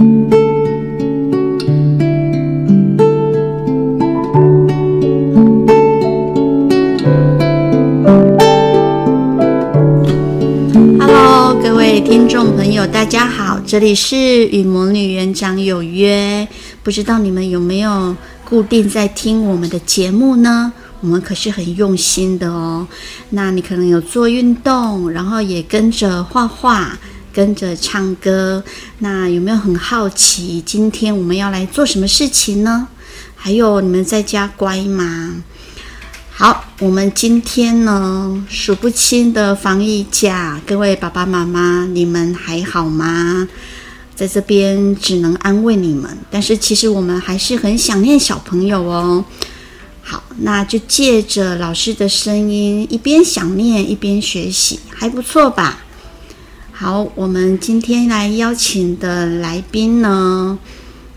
Hello，各位听众朋友，大家好，这里是与魔女园长有约。不知道你们有没有固定在听我们的节目呢？我们可是很用心的哦。那你可能有做运动，然后也跟着画画，跟着唱歌。那有没有很好奇，今天我们要来做什么事情呢？还有，你们在家乖吗？好，我们今天呢，数不清的防疫假，各位爸爸妈妈，你们还好吗？在这边只能安慰你们，但是其实我们还是很想念小朋友哦。好，那就借着老师的声音，一边想念一边学习，还不错吧？好，我们今天来邀请的来宾呢，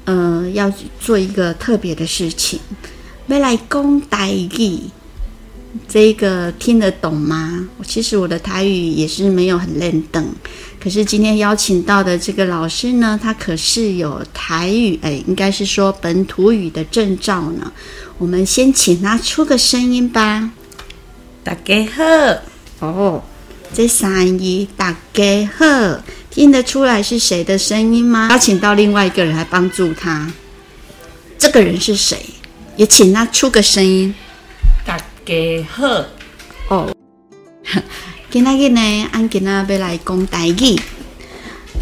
呃，要做一个特别的事情，未来讲台语，这个听得懂吗？其实我的台语也是没有很认等。可是今天邀请到的这个老师呢，他可是有台语，哎，应该是说本土语的证照呢。我们先请他出个声音吧。大家好，哦，这三姨大家好，听得出来是谁的声音吗？邀请到另外一个人来帮助他，这个人是谁？也请他出个声音。大家好，哦。今天呢，俺今天要来讲台语。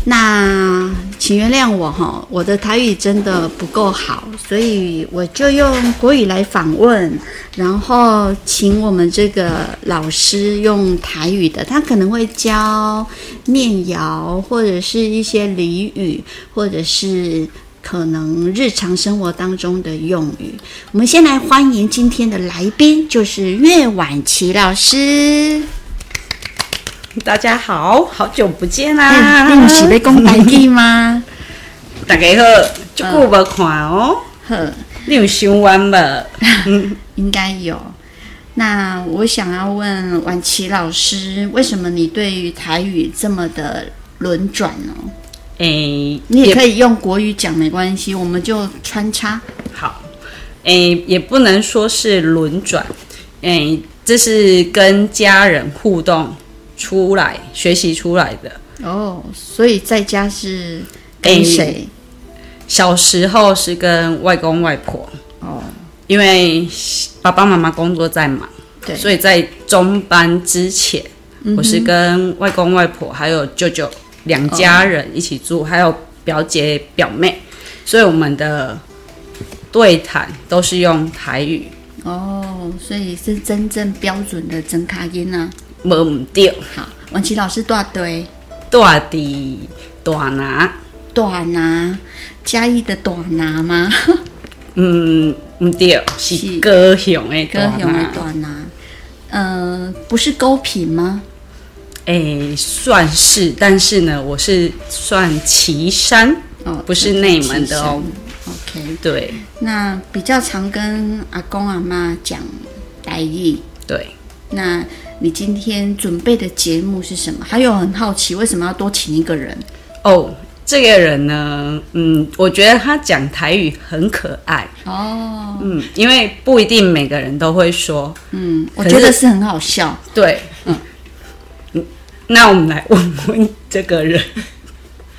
那请原谅我哈，我的台语真的不够好，所以我就用国语来访问，然后请我们这个老师用台语的，他可能会教念谣或者是一些俚语，或者是可能日常生活当中的用语。我们先来欢迎今天的来宾，就是岳婉琪老师。大家好，好久不见啦！你不是在讲台语吗？大家好，这久没看哦。呵，你有想完吗？嗯，应该有。那我想要问婉琪老师，为什么你对于台语这么的轮转呢？诶，你也可以用国语讲，没关系，我们就穿插。好，诶，也不能说是轮转，诶，这是跟家人互动。出来学习出来的。哦，所以在家是跟谁？欸，小时候是跟外公外婆。哦，因为爸爸妈妈工作在忙，对，所以在中班之前，嗯，我是跟外公外婆还有舅舅两家人一起住，哦，还有表姐表妹，所以我们的对谈都是用台语。哦，所以是真正标准的真卡音呢。没唔对，好，王琪老师大对，大的大拿，大拿，嘉义的大拿吗？嗯，唔对，是高雄的高雄的大拿，呃，不是高屏吗？诶，算是，但是呢，我是算旗山，哦，不是内门的哦。OK，对，那比较常跟阿公阿妈讲台语，对，那。你今天准备的节目是什么？还有很好奇，为什么要多请一个人？哦，这个人呢，嗯，我觉得他讲台语很可爱哦，嗯，因为不一定每个人都会说，嗯，我觉得是很好笑，对，嗯，嗯，那我们来问问这个人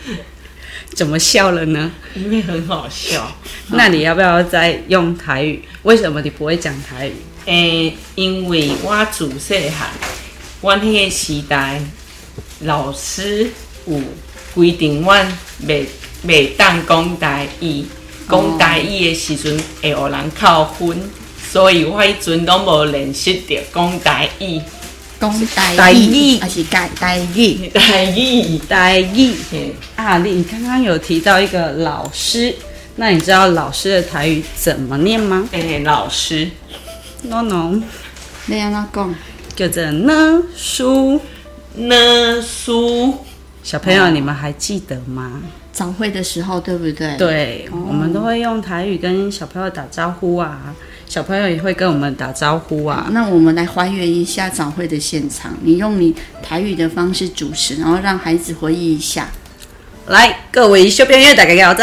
怎么笑了呢？因为很好笑。那你要不要再用台语？为什么你不会讲台语？诶、欸，因为我自细汉，阮迄个时代，老师有规定，阮袂袂当讲台语，讲台语的时阵会有人扣分，所以我迄阵拢无练习着讲台语，讲台语还是台台语？台语，台语。啊，你刚刚有提到一个老师，那你知道老师的台语怎么念吗？诶、欸，老师。No no，你安怎讲？叫做呢书呢书。小朋友，你们还记得吗？早会的时候，对不对？对，哦、我们都会用台语跟小朋友打招呼啊。小朋友也会跟我们打招呼啊。那我们来还原一下早会的现场。你用你台语的方式主持，然后让孩子回忆一下。来，各位小朋友大家好，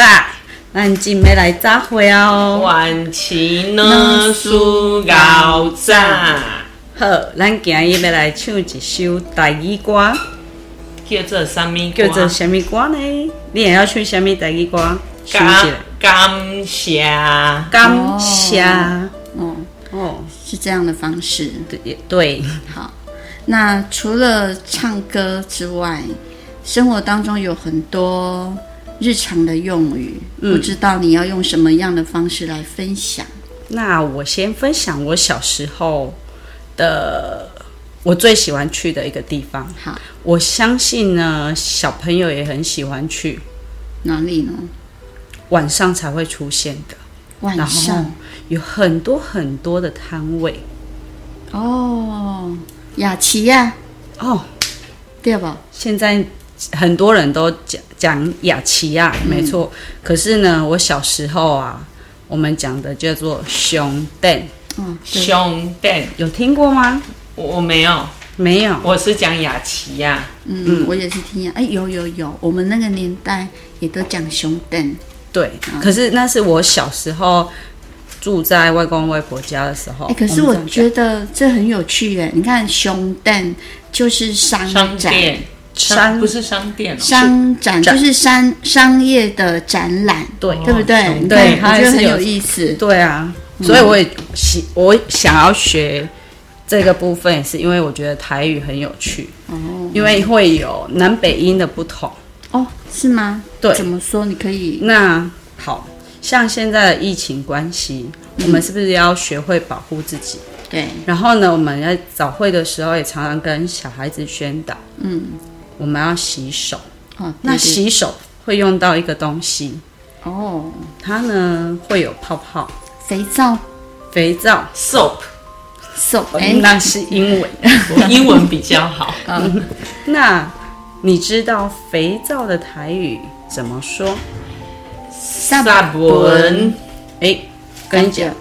咱今要来早会哦。晚起呢，书搞早。好，咱今日要来唱一首台语歌，叫做什么？叫做什么歌呢？你也要唱什么台语歌？感感谢，感谢。哦哦，是这样的方式。对对。好，那除了唱歌之外，生活当中有很多日常的用语，嗯、不知道你要用什么样的方式来分享？那我先分享我小时候的，我最喜欢去的一个地方。好，我相信呢，小朋友也很喜欢去。哪里呢？晚上才会出现的。晚上有很多很多的摊位。哦，雅琪呀。哦，对吧？现在。很多人都讲讲雅琪亚，没错。嗯、可是呢，我小时候啊，我们讲的叫做熊蛋。嗯，熊蛋有听过吗？我我没有，没有。我是讲雅琪亚。嗯，嗯我也是听呀。哎，有有有，我们那个年代也都讲熊蛋。对，嗯、可是那是我小时候住在外公外婆家的时候。哎，可是我觉得这很有趣耶。你看，熊蛋就是商展。商不是商店，哦，商展就是商商业的展览，对对不对？对，对我觉得很有意思。对啊，所以我也喜我想要学这个部分，也是因为我觉得台语很有趣哦，因为会有南北音的不同哦，是吗？对，怎么说？你可以那好像现在的疫情关系，我们是不是要学会保护自己？对，然后呢，我们在早会的时候也常常跟小孩子宣导，嗯。我们要洗手，哦，那洗手会用到一个东西，哦，它呢会有泡泡，肥皂，肥皂，soap，soap，哎，那是英文，我英文比较好。嗯，那你知道肥皂的台语怎么说？萨文，哎，跟你讲，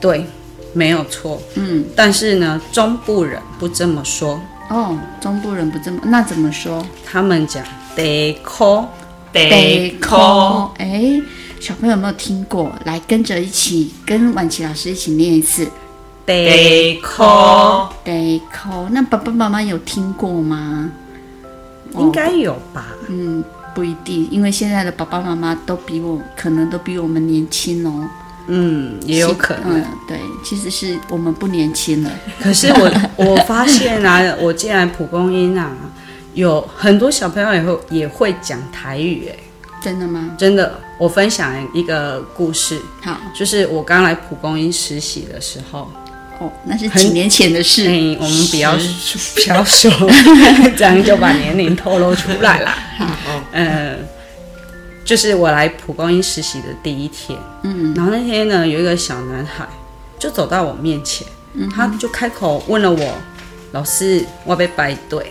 对，没有错，嗯，但是呢，中部人不这么说。哦，中部人不这么，那怎么说？他们讲得扣，得扣。哎，小朋友有没有听过？来跟着一起，跟婉琪老师一起念一次。得扣，得扣。那爸爸妈妈有听过吗？应该有吧。嗯，不一定，因为现在的爸爸妈妈都比我，可能都比我们年轻哦。嗯，也有可能。嗯，对，其实是我们不年轻了。可是我我发现啊，我进来蒲公英啊，有很多小朋友也会也会讲台语，哎，真的吗？真的。我分享一个故事，好，就是我刚来蒲公英实习的时候，哦，那是几年前的事。嗯，我们比较比较熟，这样就把年龄透露出来了。好，嗯。就是我来蒲公英实习的第一天，嗯，然后那天呢，有一个小男孩就走到我面前，嗯，他就开口问了我，老师，我被摆对，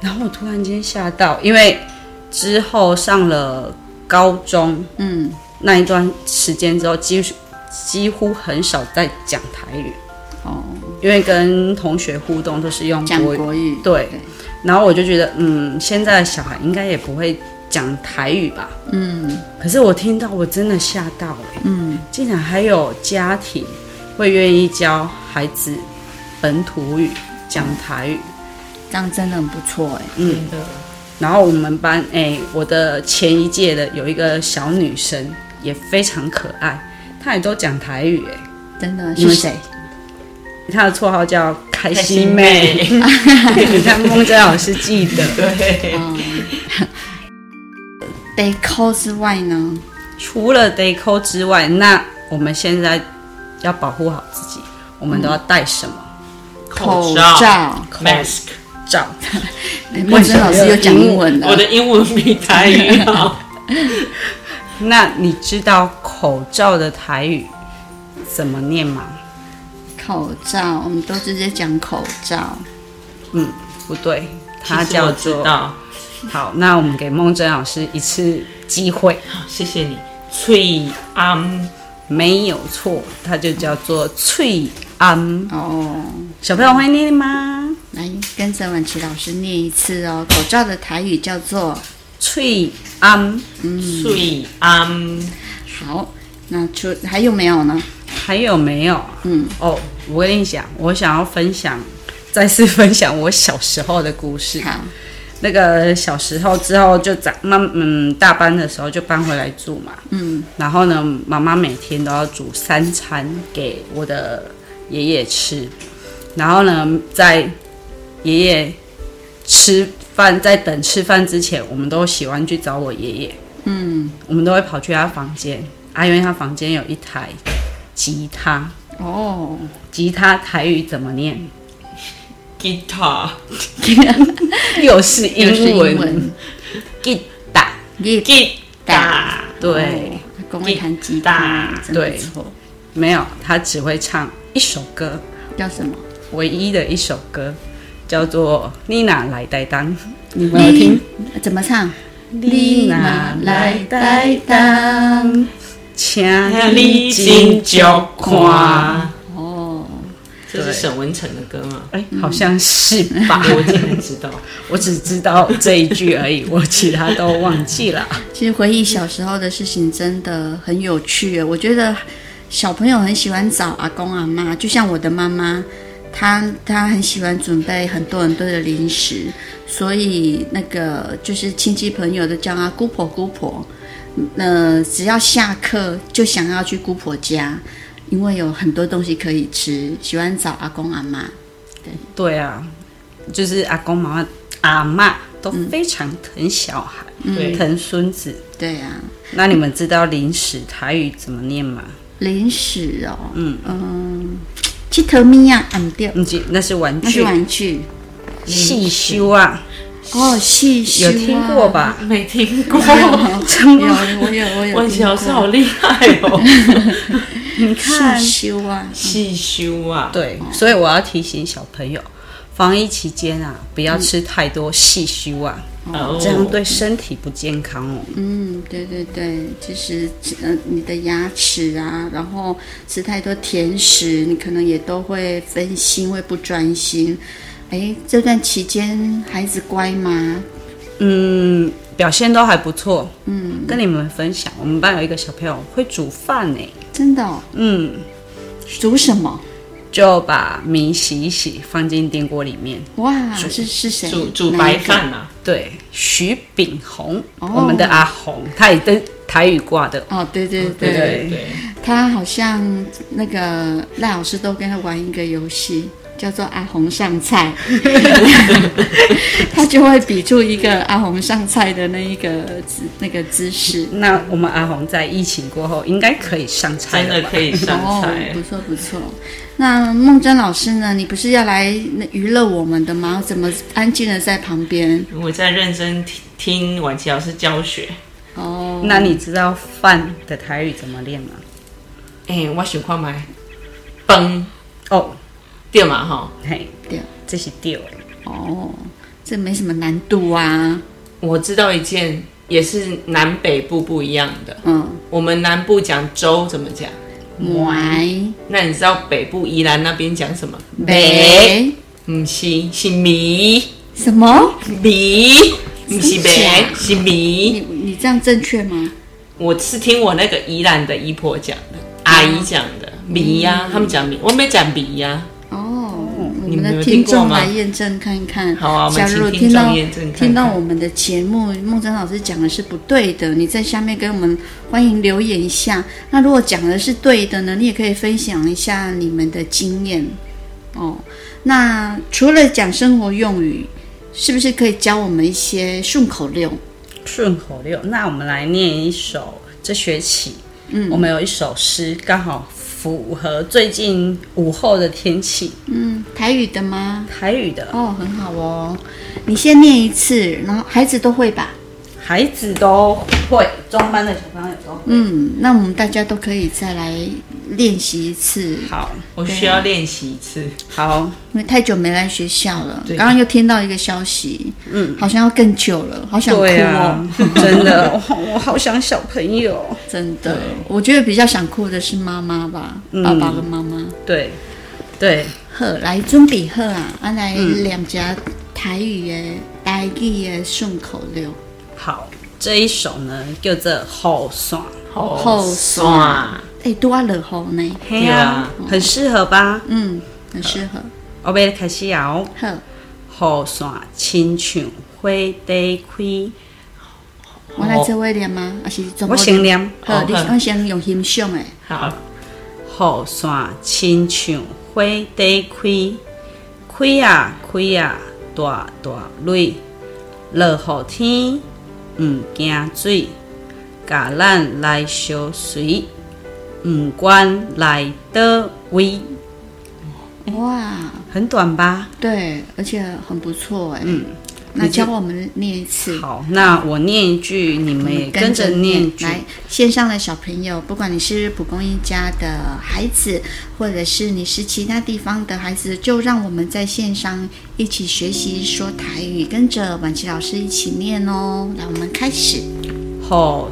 然后我突然间吓到，因为之后上了高中，嗯，那一段时间之后，几乎几乎很少在讲台语，哦，因为跟同学互动都是用国语，讲国语，对，对，然后我就觉得，嗯，现在的小孩应该也不会。讲台语吧，嗯，可是我听到我真的吓到了，嗯，竟然还有家庭会愿意教孩子本土语讲台语，这样真的很不错哎，嗯。的。然后我们班哎，我的前一届的有一个小女生也非常可爱，她也都讲台语哎，真的是谁？她的绰号叫开心妹，心妹。你看孟真老师记得，对。嗯得抠之外呢？除了得抠之外，那我们现在要保护好自己，我们都要戴什么？口罩，mask 罩。孟真 老师又讲英文了，我的英文比台语好。那你知道口罩的台语怎么念吗？口罩，我们都直接讲口罩。嗯，不对，它叫做。好，那我们给孟真老师一次机会。好，谢谢你。翠安没有错，它就叫做翠安。哦，小朋友会念吗？来，跟着婉琪老师念一次哦。口罩的台语叫做翠安，翠安。好，那就还有没有呢？还有没有？嗯，哦，我跟你讲，我想要分享，再次分享我小时候的故事。好，那个小时候之后就长，妈嗯大班的时候就搬回来住嘛。嗯，然后呢，妈妈每天都要煮三餐给我的爷爷吃，然后呢，在爷爷吃饭，在等吃饭之前，我们都喜欢去找我爷爷。嗯，我们都会跑去他房间，啊，因为他房间有一台。吉他哦，吉他台语怎么念？Guitar，又是英文。Guitar，Guitar，对，公会弹吉他，对，没有，他只会唱一首歌，叫什么？唯一的一首歌叫做《你哪来带当》，你没有听？怎么唱？你哪来带当？请你真足看。哦，这是沈文成的歌吗？哎，好像是吧。我竟然知道，我只知道这一句而已，我其他都忘记了。其实回忆小时候的事情真的很有趣。我觉得小朋友很喜欢找阿公阿妈，就像我的妈妈，她她很喜欢准备很多很多的零食，所以那个就是亲戚朋友都叫她姑婆姑婆。呃，只要下课就想要去姑婆家，因为有很多东西可以吃，喜欢找阿公阿妈。对对啊，就是阿公妈妈、阿妈都非常疼小孩，疼孙子。对啊，那你们知道零食台语怎么念吗？零食哦，嗯嗯，七头咪呀，俺掉，那是玩具，那是玩具，细修啊。哦，细修有听过吧？没听过。有，我有，我有。文琪老师好厉害哦！你看，细修啊，细修啊。对，所以我要提醒小朋友，防疫期间啊，不要吃太多细修啊，这样对身体不健康哦。嗯，对对对，其实呃，你的牙齿啊，然后吃太多甜食，你可能也都会分心，会不专心。哎，这段期间孩子乖吗？嗯，表现都还不错。嗯，跟你们分享，我们班有一个小朋友会煮饭呢。真的哦？嗯，煮什么？就把米洗一洗，放进电锅里面。哇，是是谁？煮煮白饭啊？对，徐炳宏，我们的阿宏，他也跟台语挂的。哦，对对对对，他好像那个赖老师都跟他玩一个游戏。叫做阿红上菜，他就会比出一个阿红上菜的那一个姿那个姿势。那我们阿红在疫情过后应该可以上菜，真的可以上菜，哦、不错不错。那梦真老师呢？你不是要来娱乐我们的吗？怎么安静的在旁边？我在认真听听婉琪老师教学。哦，那你知道饭的台语怎么练吗？哎、欸，我想看麦崩哦。对嘛哈，嘿，对，这是对哦，这没什么难度啊。我知道一件，也是南北部不一样的。嗯，我们南部讲州怎么讲？糜。那你知道北部宜兰那边讲什么？北。不是，是米。什么？米。不是北，是米。你你这样正确吗？我是听我那个宜兰的姨婆讲的，阿姨讲的米呀，他们讲米，我没讲米呀。我们的听众来验证看看。好啊，假如听到听到我们的节目，梦真老师讲的是不对的，你在下面跟我们欢迎留言一下。那如果讲的是对的呢，你也可以分享一下你们的经验哦。那除了讲生活用语，是不是可以教我们一些顺口溜？顺口溜，那我们来念一首。这学期，嗯，我们有一首诗，刚好。符合最近午后的天气。嗯，台语的吗？台语的哦，很好哦。你先念一次，然后孩子都会吧？孩子都会，中班的小朋友都会。嗯，那我们大家都可以再来练习一次。好，我需要练习一次。好，因为太久没来学校了。刚刚又听到一个消息，嗯，好像要更久了，好想哭哦。真的，我好想小朋友。真的，我觉得比较想哭的是妈妈吧，爸爸跟妈妈。对，对。好，来准备好啊，我来两家台语的台语的顺口溜。好。这一首呢叫做《雨伞》，雨伞，哎，多啊，落雨呢？对啊，很适合吧？嗯，很适合。我们开始哦。好，雨伞亲像花地开。我来做位念吗？还是我先念。好，你我先用欣赏诶。好。雨伞亲像花地开，开啊开啊，大大蕊，落雨天毋惊水，甲咱来相随，唔管来的位。哇，很短吧？对，而且很不错哎。嗯。那教我们念一次。好，那我念一句，你们也跟着念。来，线上的小朋友，不管你是蒲公英家的孩子，或者是你是其他地方的孩子，就让我们在线上一起学习说台语，跟着婉琪老师一起念哦。来，我们开始。雨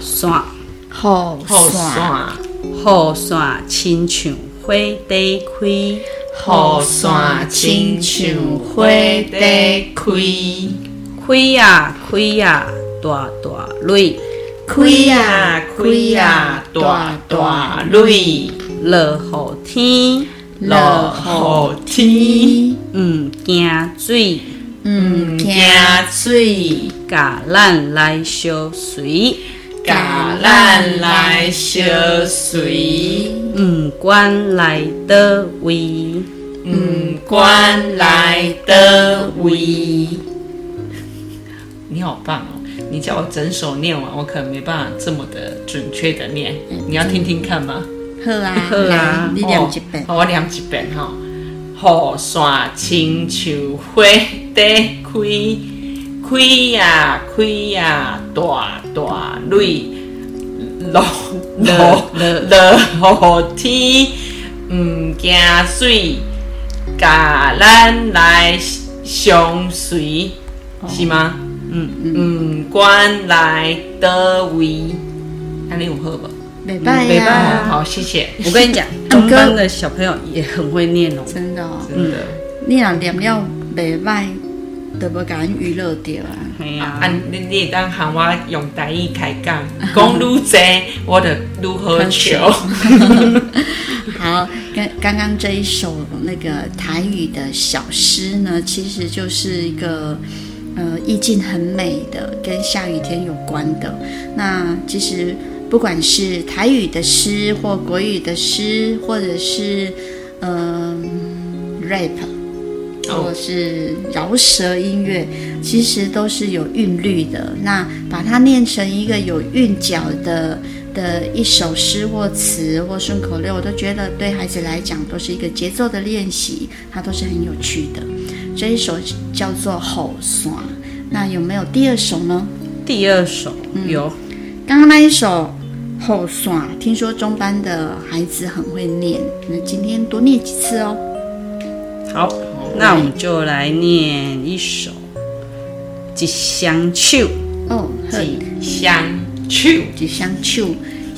伞，雨伞，雨伞，亲像花地开，雨伞，亲像花地开。开呀开呀，大大蕊，开呀开呀，大大蕊，落雨天，落雨天，唔惊水，唔惊水，甲咱来相随，甲咱来相随，唔管来倒位，唔管来倒位。你好棒哦！你叫我整首念完，我可能没办法这么的准确的念。你要听听看吗？好啊，好啊，你念一遍。好，我念一遍哈。雨伞亲像花地开，开呀开呀，大大蕊，落落落雨天，唔惊水，甲咱来相随，是吗？嗯嗯，关来的位，那你有喝吧？没办呀。好，谢谢。我跟你讲，中班的小朋友也很会念哦，真的，真的。你俩念了没办，都不敢娱乐掉啊。系啊，啊，你你当喊我用台语开讲，讲愈济，我的如何求？好，刚刚刚这一首那个台语的小诗呢，其实就是一个。呃，意境很美的，跟下雨天有关的。那其实不管是台语的诗，或国语的诗，或者是嗯、呃、rap，或是饶舌音乐，其实都是有韵律的。那把它念成一个有韵脚的的一首诗或词或顺口溜，我都觉得对孩子来讲都是一个节奏的练习，它都是很有趣的。这一首叫做《吼耍》，那有没有第二首呢？第二首、嗯、有，刚刚那一首《吼耍》，听说中班的孩子很会念，那今天多念几次哦。好，那我们就来念一首《一双手》哦，一双手，一双手，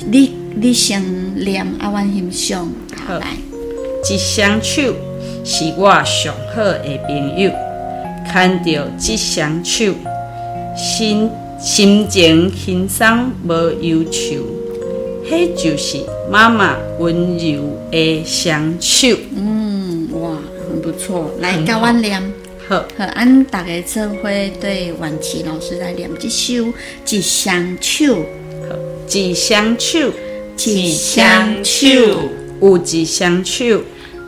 你你先念，阿万欣赏，好来，一双手。是我上好的朋友，看到这双手，心心情轻松无忧愁，迄就是妈妈温柔的双手。嗯，错。来，教我念，好，好，俺大家做伙对婉琪老师来念这首《一双手》。好，一双手，一双手，有一双手。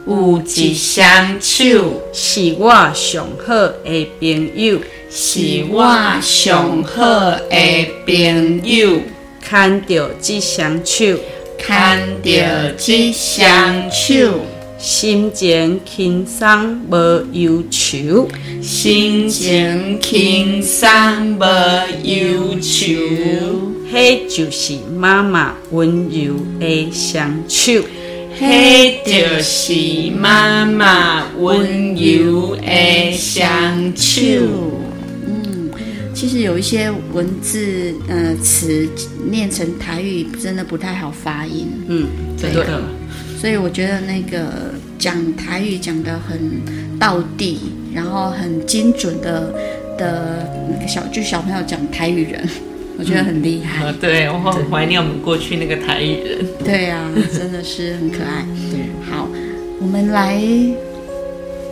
有一双手，是我上好的朋友，是我上好的朋友。牵着这双手，牵着这双手，心情轻松无忧愁，心情轻松无忧愁。迄就是妈妈温柔的双手。迄就是妈妈温柔的双手。嗯，其实有一些文字呃词念成台语真的不太好发音。嗯，真的。所以我觉得那个讲台语讲得很道地，然后很精准的的小就小朋友讲台语人。我觉得很厉害。嗯、对，我很怀念我们过去那个台语人。对啊，真的是很可爱。对，好，我们来，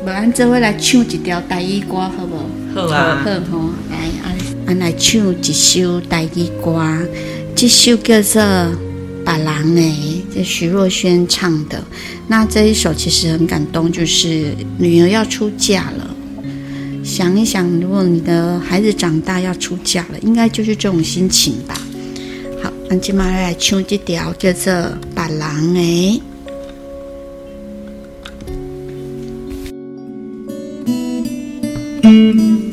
不然这位来唱一条台语歌，好不好？好啊。好好，来，俺俺来唱一首台语歌，这首叫做《把郎》哎》，这徐若瑄唱的。那这一首其实很感动，就是女儿要出嫁了。想一想，如果你的孩子长大要出嫁了，应该就是这种心情吧。好，那今晚来唱这条叫做《别人的》。放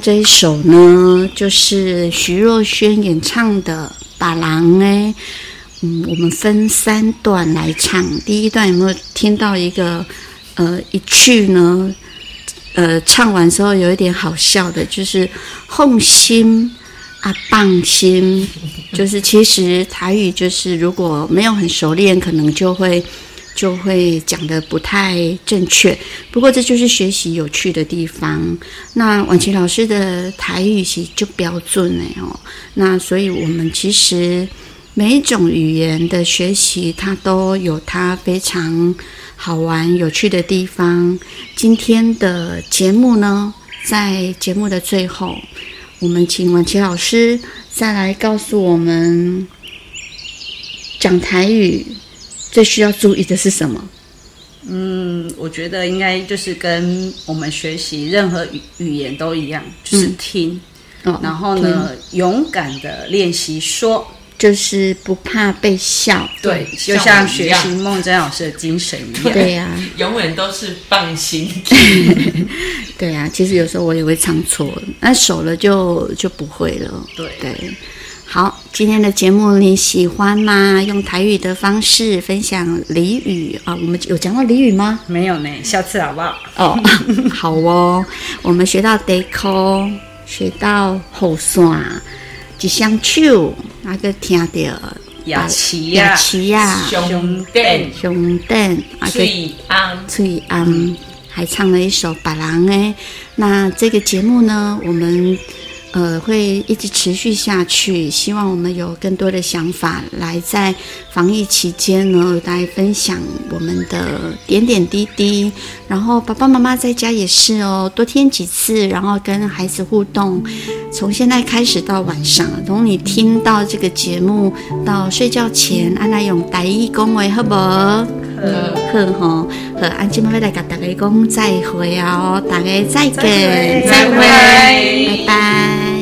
这一首呢，就是徐若瑄演唱的《别人的》。嗯，我们分三段来唱。第一段有没有听到一个呃一句呢？呃，唱完之后有一点好笑的，就是“放心啊，放心”，就是其实台语就是如果没有很熟练，可能就会。就会讲得不太正确，不过这就是学习有趣的地方。那婉琪老师的台语其实就标准哎哦，那所以我们其实每一种语言的学习，它都有它非常好玩有趣的地方。今天的节目呢，在节目的最后，我们请婉琪老师再来告诉我们讲台语。最需要注意的是什么？嗯，我觉得应该就是跟我们学习任何语语言都一样，就是听，嗯、然后呢，勇敢的练习说，就是不怕被笑，对，就像学习孟真老师的精神一样，对。呀、啊，永远都是放心。对呀、啊，其实有时候我也会唱错，那熟了就就不会了。对。对。好，今天的节目你喜欢吗？用台语的方式分享俚语啊，我们有讲到俚语吗？没有呢，下次好不好？哦，好哦，我们学到 deco，学到后山，一双手那个听到牙齿呀，牙齿呀，胸垫，胸垫，嘴安，翠安，还唱了一首白狼》哎。那这个节目呢，我们。呃，会一直持续下去。希望我们有更多的想法，来在防疫期间呢，来分享我们的点点滴滴。然后爸爸妈妈在家也是哦，多听几次，然后跟孩子互动。从现在开始到晚上，从你听到这个节目到睡觉前，安娜用台语讲话，好不好？好，好，好，安今麦来跟大家讲再会哦，大家再见，再会，拜拜。